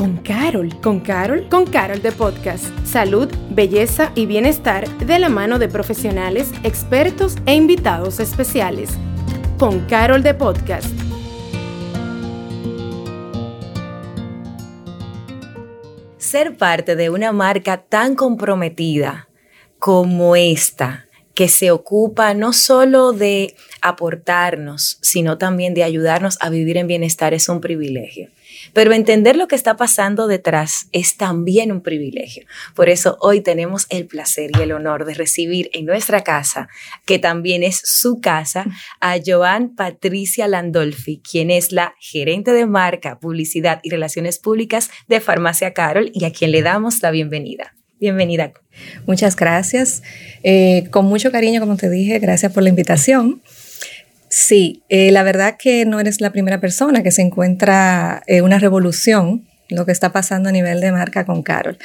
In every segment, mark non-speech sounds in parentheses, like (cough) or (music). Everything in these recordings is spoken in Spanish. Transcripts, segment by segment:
con Carol. ¿Con Carol? Con Carol de Podcast. Salud, belleza y bienestar de la mano de profesionales, expertos e invitados especiales. Con Carol de Podcast. Ser parte de una marca tan comprometida como esta, que se ocupa no solo de aportarnos, sino también de ayudarnos a vivir en bienestar es un privilegio. Pero entender lo que está pasando detrás es también un privilegio. Por eso hoy tenemos el placer y el honor de recibir en nuestra casa, que también es su casa, a Joan Patricia Landolfi, quien es la gerente de marca, publicidad y relaciones públicas de Farmacia Carol y a quien le damos la bienvenida. Bienvenida. Muchas gracias. Eh, con mucho cariño, como te dije, gracias por la invitación. Sí, eh, la verdad que no eres la primera persona que se encuentra eh, una revolución, lo que está pasando a nivel de marca con Carol.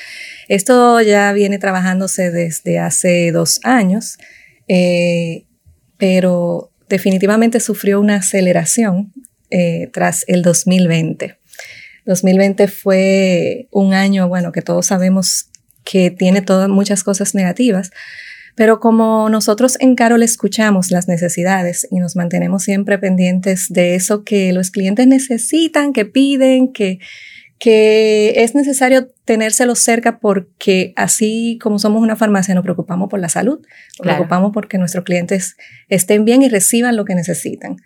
Esto ya viene trabajándose desde hace dos años, eh, pero definitivamente sufrió una aceleración tras el 2020. 2020 fue un año, bueno, que todos sabemos que tiene todas muchas cosas negativas, pero como nosotros en Carol escuchamos las necesidades y nos mantenemos siempre pendientes de eso que los clientes necesitan, que piden, que, que es necesario tenérselo cerca porque así como somos una farmacia nos preocupamos por la salud, nos preocupamos porque nuestros clientes estén bien y reciban lo que necesitan.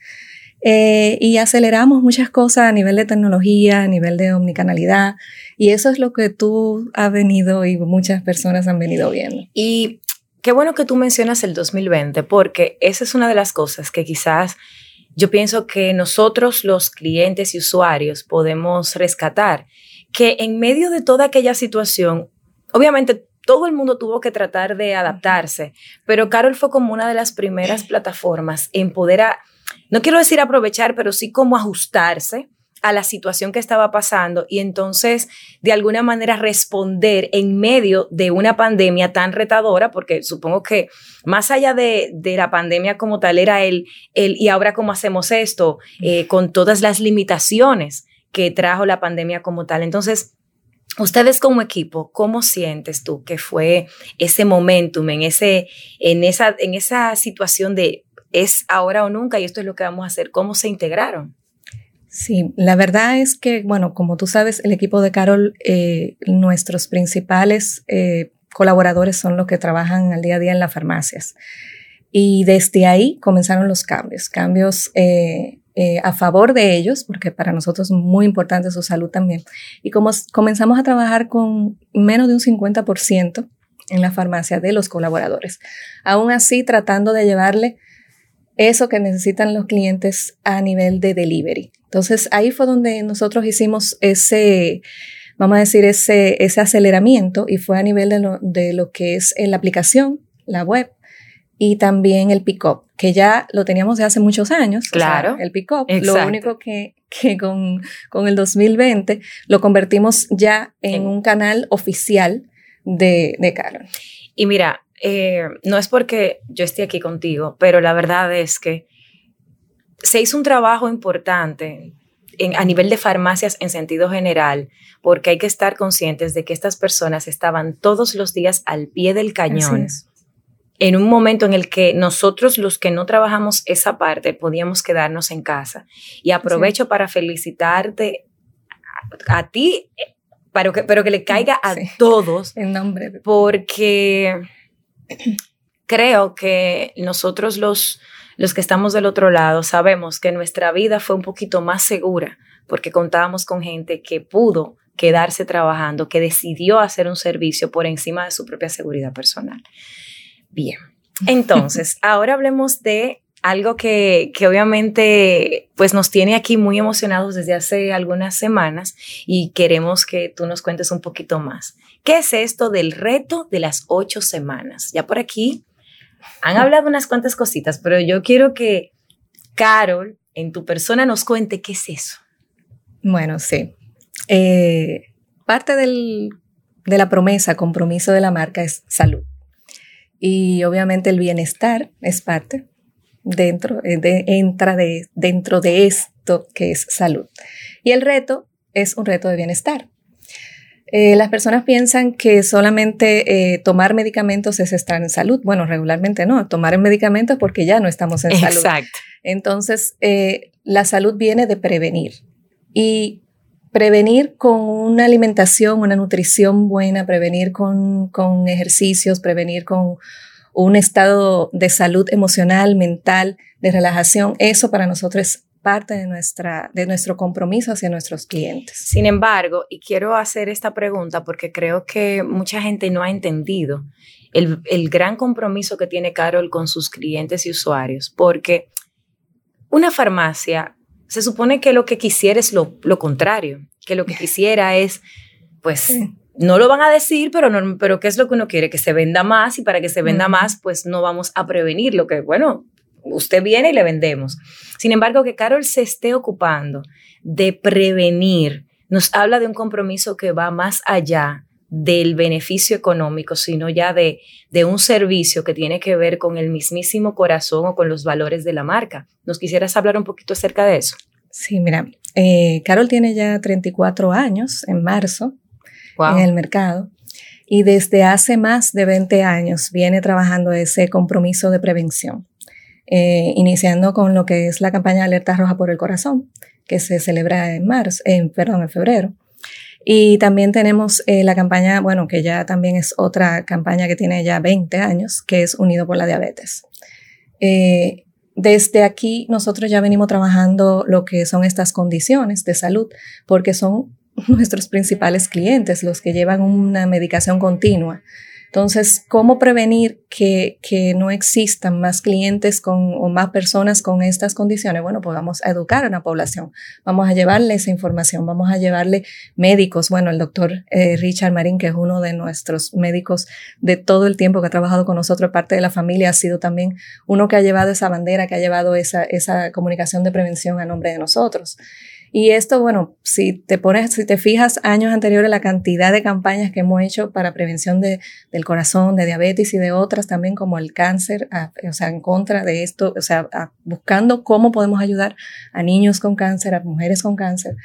Eh, y aceleramos muchas cosas a nivel de tecnología, a nivel de omnicanalidad, y eso es lo que tú has venido y muchas personas han venido viendo. Y qué bueno que tú mencionas el 2020, porque esa es una de las cosas que quizás yo pienso que nosotros los clientes y usuarios podemos rescatar, que en medio de toda aquella situación, obviamente todo el mundo tuvo que tratar de adaptarse, pero Carol fue como una de las primeras plataformas en poder, no quiero decir aprovechar, pero sí como ajustarse a la situación que estaba pasando y entonces de alguna manera responder en medio de una pandemia tan retadora, porque supongo que más allá de, la pandemia como tal era el, el y ahora cómo hacemos esto, eh, con todas las limitaciones que trajo la pandemia como tal. Entonces, Ustedes como equipo, ¿cómo sientes tú que fue ese momentum en, ese, en, esa, en esa situación de es ahora o nunca y esto es lo que vamos a hacer? ¿Cómo se integraron? Sí, la verdad es que, bueno, como tú sabes, el equipo de Carol, eh, nuestros principales eh, colaboradores son los que trabajan al día a día en las farmacias. Y desde ahí comenzaron los cambios, cambios eh, a favor de ellos, porque para nosotros es muy importante su salud también. Y como comenzamos a trabajar con menos de un 50% en la farmacia de los colaboradores, aún así tratando de llevarle eso que necesitan los clientes a nivel de delivery. Entonces ahí fue donde nosotros hicimos ese, vamos a decir, ese, ese aceleramiento y fue a nivel de lo, de lo que es la aplicación, la web y también el pick-up, que ya lo teníamos de hace muchos años. Claro. el pick-up. Lo único que, que con, con, el 2020 lo convertimos ya en, un canal oficial de, de Carol. Y mira, eh, no es porque yo esté aquí contigo, pero la verdad es que se hizo un trabajo importante a nivel de farmacias en sentido general, porque hay que estar conscientes de que estas personas estaban todos los días al pie del cañón. En un momento en el que nosotros los que no trabajamos esa parte podíamos quedarnos en casa. Y aprovecho para felicitarte a, ti, pero que, pero que le caiga a todos. En nombre. Porque creo que nosotros los, los que estamos del otro lado sabemos que nuestra vida fue un poquito más segura porque contábamos con gente que pudo quedarse trabajando, que decidió hacer un servicio por encima de su propia seguridad personal. Bien, (laughs) entonces, ahora hablemos de algo que, que, obviamente pues nos tiene aquí muy emocionados desde hace algunas semanas y queremos que tú nos cuentes un poquito más. ¿Qué es esto del reto de las ocho semanas? Ya por aquí han hablado unas cuantas cositas, pero yo quiero que Carol, en tu persona, nos cuente qué es eso. Bueno, sí. Eh, parte del, de la promesa, compromiso de la marca es salud. Y obviamente el bienestar es parte dentro, eh, de, entra de, dentro de esto que es salud. Y el reto es un reto de bienestar. Eh, las personas piensan que solamente eh, tomar medicamentos es estar en salud. Bueno, regularmente no. Tomar medicamentos porque ya no estamos en salud. Exacto. Entonces, eh, la salud viene de prevenir. Y prevenir con una alimentación, una nutrición buena, prevenir con, con ejercicios, prevenir con un estado de salud emocional, mental, de relajación, eso para nosotros es parte de, nuestra, de nuestro compromiso hacia nuestros clientes. Sin embargo, y quiero hacer esta pregunta porque creo que mucha gente no ha entendido el, el gran compromiso que tiene Carol con sus clientes y usuarios, porque una farmacia se supone que lo que quisiera es lo, lo contrario, que lo que (laughs) quisiera es, pues, no lo van a decir, pero, no, pero ¿qué es lo que uno quiere? Que se venda más y para que se venda más, pues no vamos a prevenir lo que, bueno, usted viene y le vendemos. Sin embargo, que Carol se esté ocupando de prevenir nos habla de un compromiso que va más allá del beneficio económico, sino ya de, de un servicio que tiene que ver con el mismísimo corazón o con los valores de la marca. ¿Nos quisieras hablar un poquito acerca de eso? Sí, mira, eh, Carol tiene ya 34 años en marzo en el mercado y desde hace más de 20 años viene trabajando ese compromiso de prevención. Eh, iniciando con lo que es la campaña Alerta Roja por el Corazón, que se celebra en marzo, en, perdón, en febrero. Y también tenemos eh, la campaña, bueno, que ya también es otra campaña que tiene ya 20 años, que es Unido por la Diabetes. Eh, desde aquí nosotros ya venimos trabajando lo que son estas condiciones de salud, porque son nuestros principales clientes, los que llevan una medicación continua. Entonces, ¿cómo prevenir que, que, no existan más clientes con, o más personas con estas condiciones? Bueno, pues vamos a educar a la población, vamos a llevarle esa información, vamos a llevarle médicos. Bueno, el doctor eh, Richard Marín, que es uno de nuestros médicos de todo el tiempo que ha trabajado con nosotros, parte de la familia, ha sido también uno que ha llevado esa bandera, que ha llevado esa, esa comunicación de prevención a nombre de nosotros. Y esto, bueno, si te pones, si te fijas años anteriores, la cantidad de campañas que hemos hecho para prevención de, del corazón, de diabetes y de otras también como el cáncer, o sea, en contra de esto, o sea, buscando cómo podemos ayudar a niños con cáncer, a mujeres con cáncer.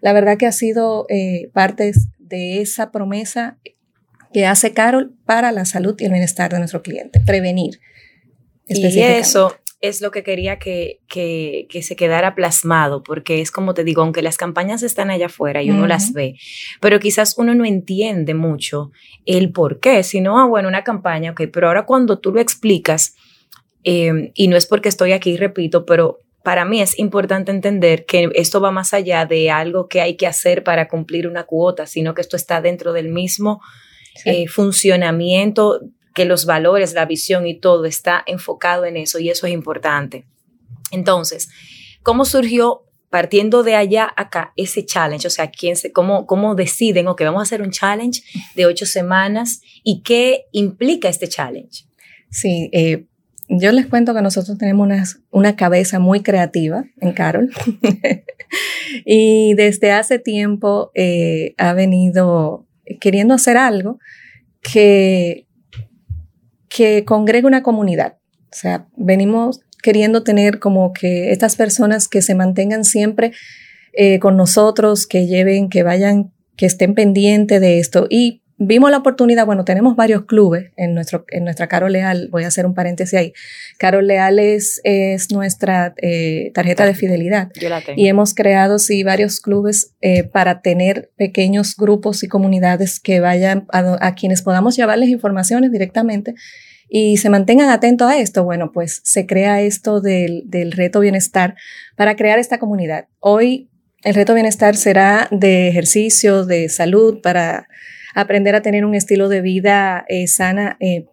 La verdad que ha sido eh, parte de esa promesa que hace Carol para la salud y el bienestar de nuestro cliente, prevenir. Y eso, es lo que quería que, que, que, se quedara plasmado, porque es como te digo, aunque las campañas están allá afuera y uno las ve, pero quizás uno no entiende mucho el por qué, sino, ah, bueno, una campaña, ok, pero ahora cuando tú lo explicas, eh, y no es porque estoy aquí, repito, pero para mí es importante entender que esto va más allá de algo que hay que hacer para cumplir una cuota, sino que esto está dentro del mismo eh, funcionamiento que los valores, la visión y todo está enfocado en eso y eso es importante. Entonces, ¿cómo surgió partiendo de allá acá ese challenge? O sea, ¿quién se, cómo, ¿cómo deciden, ok, vamos a hacer un challenge de ocho semanas y qué implica este challenge? Sí, eh, yo les cuento que nosotros tenemos una, una cabeza muy creativa en Carol (laughs) y desde hace tiempo eh, ha venido queriendo hacer algo que que congregue una comunidad. O sea, venimos queriendo tener como que estas personas que se mantengan siempre eh, con nosotros, que lleven, que vayan, que estén pendientes de esto. Y vimos la oportunidad, bueno, tenemos varios clubes en, nuestro, en nuestra Caro Leal, voy a hacer un paréntesis ahí. Caro Leal es, es nuestra eh, tarjeta de fidelidad. Yo la tengo. Y hemos creado, sí, varios clubes eh, para tener pequeños grupos y comunidades que vayan a, a quienes podamos llevarles informaciones directamente y se mantengan atentos a esto, bueno, pues se crea esto del, del reto bienestar para crear esta comunidad. Hoy el reto bienestar será de ejercicio, de salud, para aprender a tener un estilo de vida eh, sana, eh,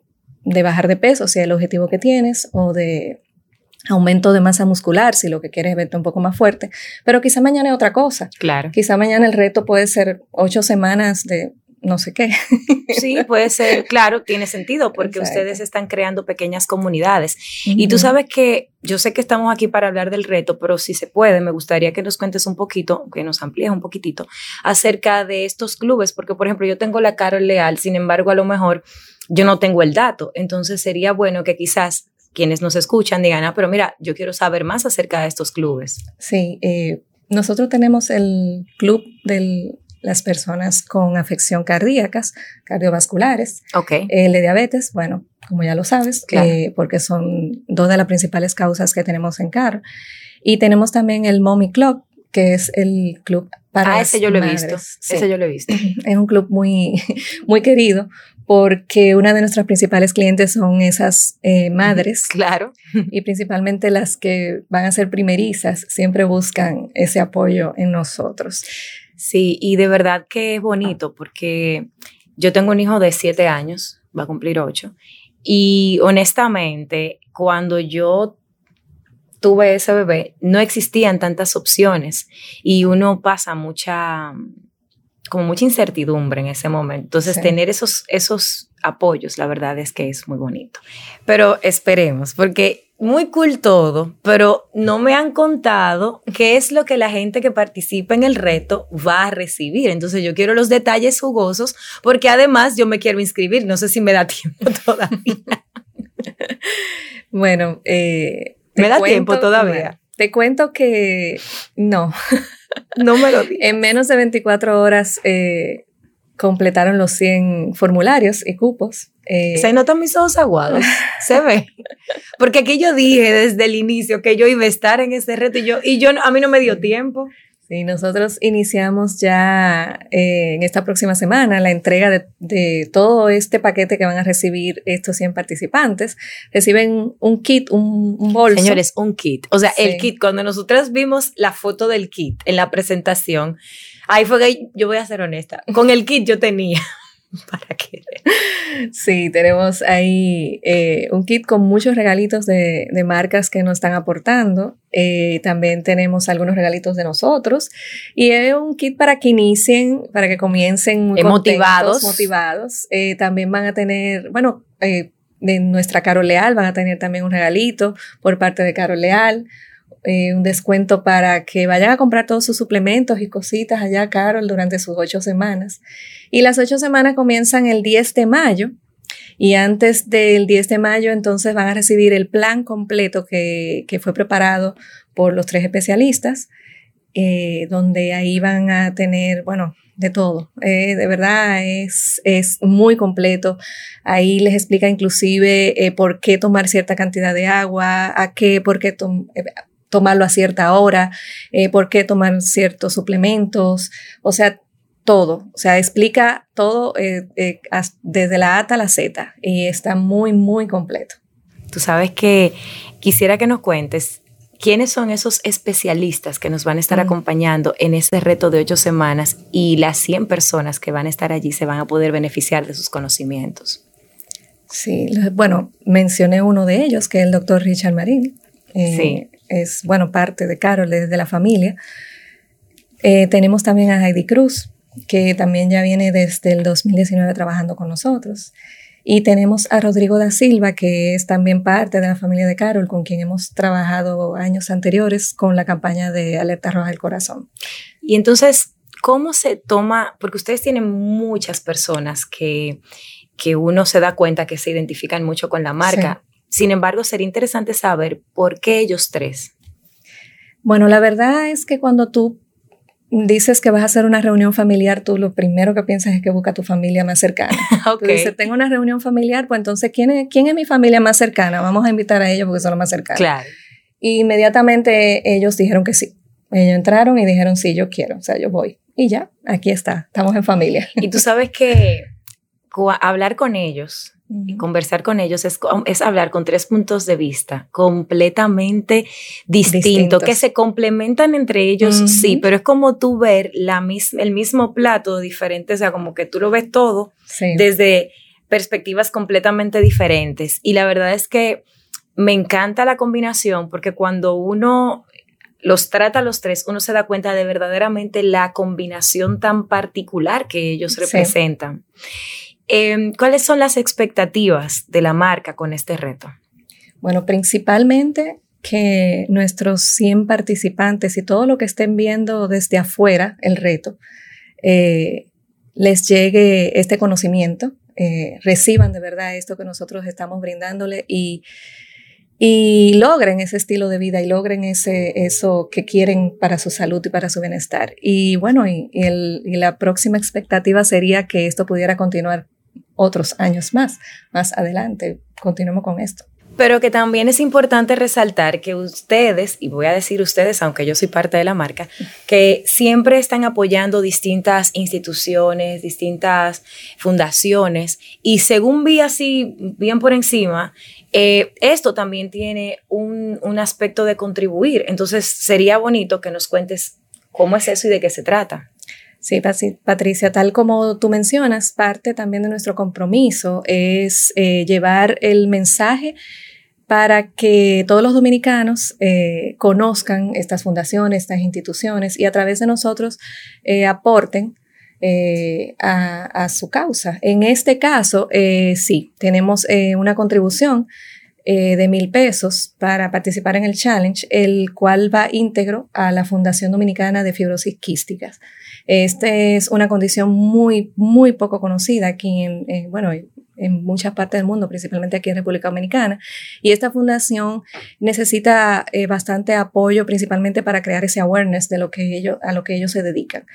de bajar de peso, si es el objetivo que tienes, o de aumento de masa muscular, si lo que quieres es verte un poco más fuerte. Pero quizá mañana es otra cosa. Claro. Quizá mañana el reto puede ser ocho semanas de no sé qué. Sí, puede ser, (laughs) claro, tiene sentido porque ustedes están creando pequeñas comunidades. Y tú sabes que yo sé que estamos aquí para hablar del reto, pero si se puede, me gustaría que nos cuentes un poquito, que nos amplíes un poquitito acerca de estos clubes, porque por ejemplo yo tengo la Carol Leal, sin embargo a lo mejor yo no tengo el dato, entonces sería bueno que quizás quienes nos escuchan digan, ah, pero mira, yo quiero saber más acerca de estos clubes. Sí, eh, nosotros tenemos el club del las personas con afección cardíacas, cardiovasculares, Ok. el de diabetes, bueno, como ya lo sabes, Claro. eh, porque son dos de las principales causas que tenemos en CAR. Y tenemos también el Mommy Club, que es el club para Ah, las ese yo lo he madres. visto. Sí. Ese yo lo he visto. (clears throat) Es un club muy, (laughs) muy querido porque una de nuestras principales clientes son esas eh, madres Claro. y principalmente las que van a ser primerizas, siempre buscan ese apoyo en nosotros. Sí, y de verdad que es bonito porque yo tengo un hijo de siete años, va a cumplir ocho, y honestamente, cuando yo tuve ese bebé, no existían tantas opciones y uno pasa mucha, como mucha incertidumbre en ese momento. Entonces, Sí. tener esos, esos apoyos, la verdad es que es muy bonito. Pero esperemos, porque muy cool todo, pero no me han contado qué es lo que la gente que participa en el reto va a recibir. Entonces yo quiero los detalles jugosos, porque además yo me quiero inscribir. No sé si me da (laughs) tiempo todavía. Bueno, eh, ¿Me da tiempo todavía? te cuento que no, No me lo (laughs) digas. en menos de 24 horas eh, completaron los 100 formularios y cupos. Eh, Se notan mis ojos aguados. (laughs) Se ve. Porque aquí yo dije desde el inicio que yo iba a estar en ese reto y yo, y yo a mí no me dio tiempo. Sí, nosotros iniciamos ya eh, en esta próxima semana la entrega de, de todo este paquete que van a recibir estos 100 participantes. Reciben un kit, un, un bolso. Señores, un kit. O sea, el kit, cuando nosotras vimos la foto del kit en la presentación, ahí fue que yo voy a ser honesta. Con el kit yo tenía. (laughs) ¿Para qué? Sí, tenemos ahí eh, un kit con muchos regalitos de, de marcas que nos están aportando. Eh, también tenemos algunos regalitos de nosotros. Y es un kit para que inicien, para que comiencen muy Eh, motivados. motivados. Eh, también van a tener, bueno, eh, de nuestra Caro Leal van a tener también un regalito por parte de Caro Leal. Eh, un descuento para que vayan a comprar todos sus suplementos y cositas allá, Carol, durante sus ocho semanas. Y las ocho semanas comienzan el 10 de mayo. Y antes del 10 de mayo, entonces van a recibir el plan completo que, que fue preparado por los tres especialistas, eh, donde ahí van a tener, bueno, de todo. Eh, de verdad es, es muy completo. Ahí les explica inclusive por qué tomar cierta cantidad de agua, a qué, por qué tomarlo a cierta hora, eh, por qué tomar ciertos suplementos, o sea, todo, o sea, explica todo eh, eh, desde la A hasta la Z y está muy, muy completo. Tú sabes que quisiera que nos cuentes quiénes son esos especialistas que nos van a estar acompañando en ese reto de ocho semanas y las 100 personas que van a estar allí se van a poder beneficiar de sus conocimientos. Sí, bueno, mencioné uno de ellos, que es el doctor Richard Marín. Eh, Sí. Es, bueno, parte de Carol, desde la familia. Eh, tenemos también a Heidi Cruz, que también ya viene desde el 2019 trabajando con nosotros. Y tenemos a Rodrigo da Silva, que es también parte de la familia de Carol, con quien hemos trabajado años anteriores con la campaña de Alerta Roja del Corazón. Y entonces, ¿cómo se toma? Porque ustedes tienen muchas personas que, que uno se da cuenta que se identifican mucho con la marca. Sin embargo, sería interesante saber por qué ellos tres. Bueno, la verdad es que cuando tú dices que vas a hacer una reunión familiar, tú lo primero que piensas es que busca a tu familia más cercana. (laughs) Tú dices, tengo una reunión familiar, pues entonces, ¿quién es, ¿quién es mi familia más cercana? Vamos a invitar a ellos porque son los más cercanos. Claro. Y inmediatamente ellos dijeron que sí. Ellos entraron y dijeron, sí, yo quiero, o sea, yo voy. Y ya, aquí está, estamos en familia. Y tú sabes que (laughs) hablar con ellos y conversar con ellos es, es hablar con tres puntos de vista completamente distintos, que se complementan entre ellos, sí, pero es como tú ver la mis- el mismo plato diferente, o sea, como que tú lo ves todo Sí. desde perspectivas completamente diferentes. Y la verdad es que me encanta la combinación porque cuando uno los trata a los tres, uno se da cuenta de verdaderamente la combinación tan particular que ellos Sí. Eh, ¿Cuáles son las expectativas de la marca con este reto? Bueno, principalmente que nuestros 100 participantes y todo lo que estén viendo desde afuera el reto, eh, les llegue este conocimiento, eh, reciban de verdad esto que nosotros estamos brindándole y, y logren ese estilo de vida y logren ese, eso que quieren para su salud y para su bienestar. Y bueno, y, y la próxima expectativa sería que esto pudiera continuar otros años más, más adelante. Continuemos con esto. Pero que también es importante resaltar que ustedes, y voy a decir ustedes, aunque yo soy parte de la marca, que siempre están apoyando distintas instituciones, distintas fundaciones, y según vi así, bien por encima, eh, esto también tiene un, un aspecto de contribuir. Entonces, sería bonito que nos cuentes cómo es eso y de qué se trata. Sí, Patricia, tal como tú mencionas, parte también de nuestro compromiso es eh, llevar el mensaje para que todos los dominicanos eh, conozcan estas fundaciones, estas instituciones y a través de nosotros eh, aporten eh, a, su causa. En este caso, sí, tenemos una contribución de mil pesos para participar en el challenge, el cual va íntegro a la Fundación Dominicana de Fibrosis Quísticas. Esta es una condición muy, muy poco conocida aquí en, bueno, en muchas partes del mundo, principalmente aquí en República Dominicana. Y esta fundación necesita eh, bastante apoyo, principalmente para crear ese awareness de lo que ellos, a lo que ellos se dedican.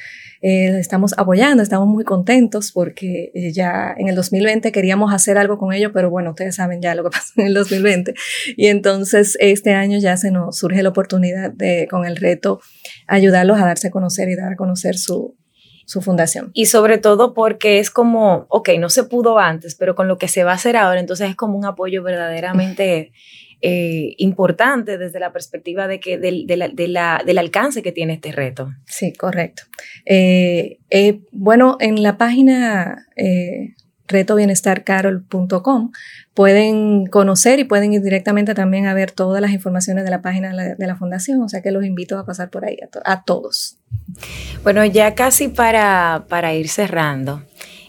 Eh, estamos apoyando, estamos muy contentos porque eh, ya en el 2020 queríamos hacer algo con ellos, pero bueno, ustedes saben ya lo que (laughs) pasó en el 2020. Y entonces este año ya se nos surge la oportunidad de, con el reto, ayudarlos a darse a conocer y dar a conocer su, su fundación. Y sobre todo porque es como, ok, no se pudo antes, pero con lo que se va a hacer ahora, entonces es como un apoyo verdaderamente eh, importante desde la perspectiva de que del, del alcance que tiene este reto. Sí, correcto. Eh, eh, bueno, en la página retobienestarcarol.com. Pueden conocer y pueden ir directamente también a ver todas las informaciones de la página de la, fundación, o sea que los invito a pasar por ahí a, todos. Bueno, ya casi para, para ir cerrando,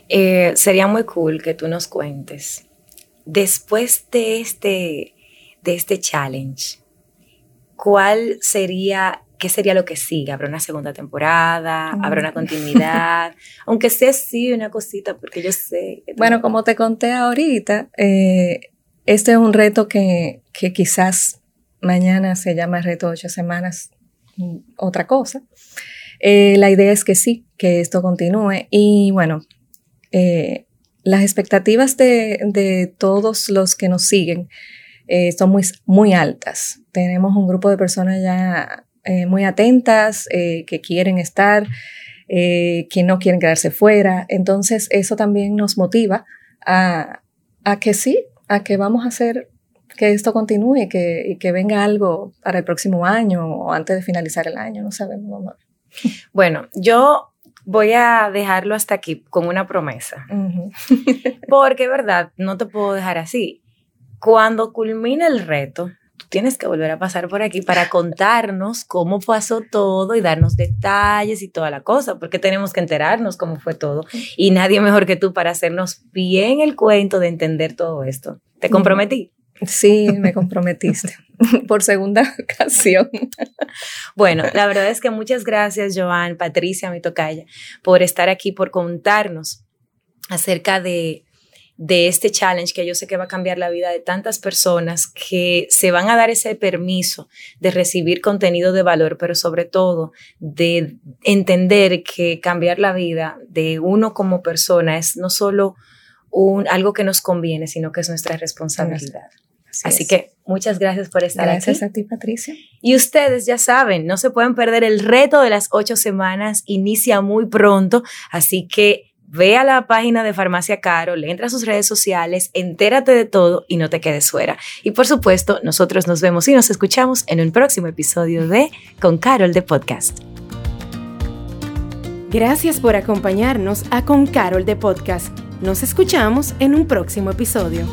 eh, sería muy cool que tú nos cuentes, después de este, de este challenge, ¿cuál sería ¿qué sería lo que sigue? ¿Habrá una segunda temporada? ¿Habrá una (laughs) continuidad? Aunque sea sí una cosita, porque yo sé. bueno, como te conté ahorita, eh, este es un reto que, que, quizás mañana se llama reto ocho semanas, mm, otra cosa. Eh, la idea es que sí, que esto continúe. Y bueno, eh, las expectativas de, de, todos los que nos siguen son muy, muy altas. Tenemos un grupo de personas ya eh, muy atentas, eh, que quieren estar, eh, que no quieren quedarse fuera. Entonces, eso también nos motiva a, que sí, a que vamos a hacer que esto continúe que, y que venga algo para el próximo año o antes de finalizar el año, no sabemos. (laughs) Bueno, yo voy a dejarlo hasta aquí con una promesa. (laughs) Porque, verdad, no te puedo dejar así. Cuando culmine el reto, tienes que volver a pasar por aquí para contarnos cómo pasó todo y darnos detalles y toda la cosa, porque tenemos que enterarnos cómo fue todo. Y nadie mejor que tú para hacernos bien el cuento de entender todo esto. ¿Te comprometí? Sí, me comprometiste (laughs) por segunda (laughs) ocasión. Bueno, la verdad es que muchas gracias, Joan, Patricia, mi tocaya, por estar aquí, por contarnos acerca de de este challenge que yo sé que va a cambiar la vida de tantas personas que se van a dar ese permiso de recibir contenido de valor, pero sobre todo de entender que cambiar la vida de uno como persona es no solo un, algo que nos conviene, sino que es nuestra responsabilidad. Así, que muchas gracias por estar aquí. Gracias a ti, Patricia. Y ustedes ya saben, no se pueden perder el reto de las ocho semanas, inicia muy pronto, así que Ve a la página de Farmacia Carol, entra a sus redes sociales, entérate de todo y no te quedes fuera. Y por supuesto, nosotros nos vemos y nos escuchamos en un próximo episodio de Con Carol de Podcast. Gracias por acompañarnos a Con Carol de Podcast. Nos escuchamos en un próximo episodio.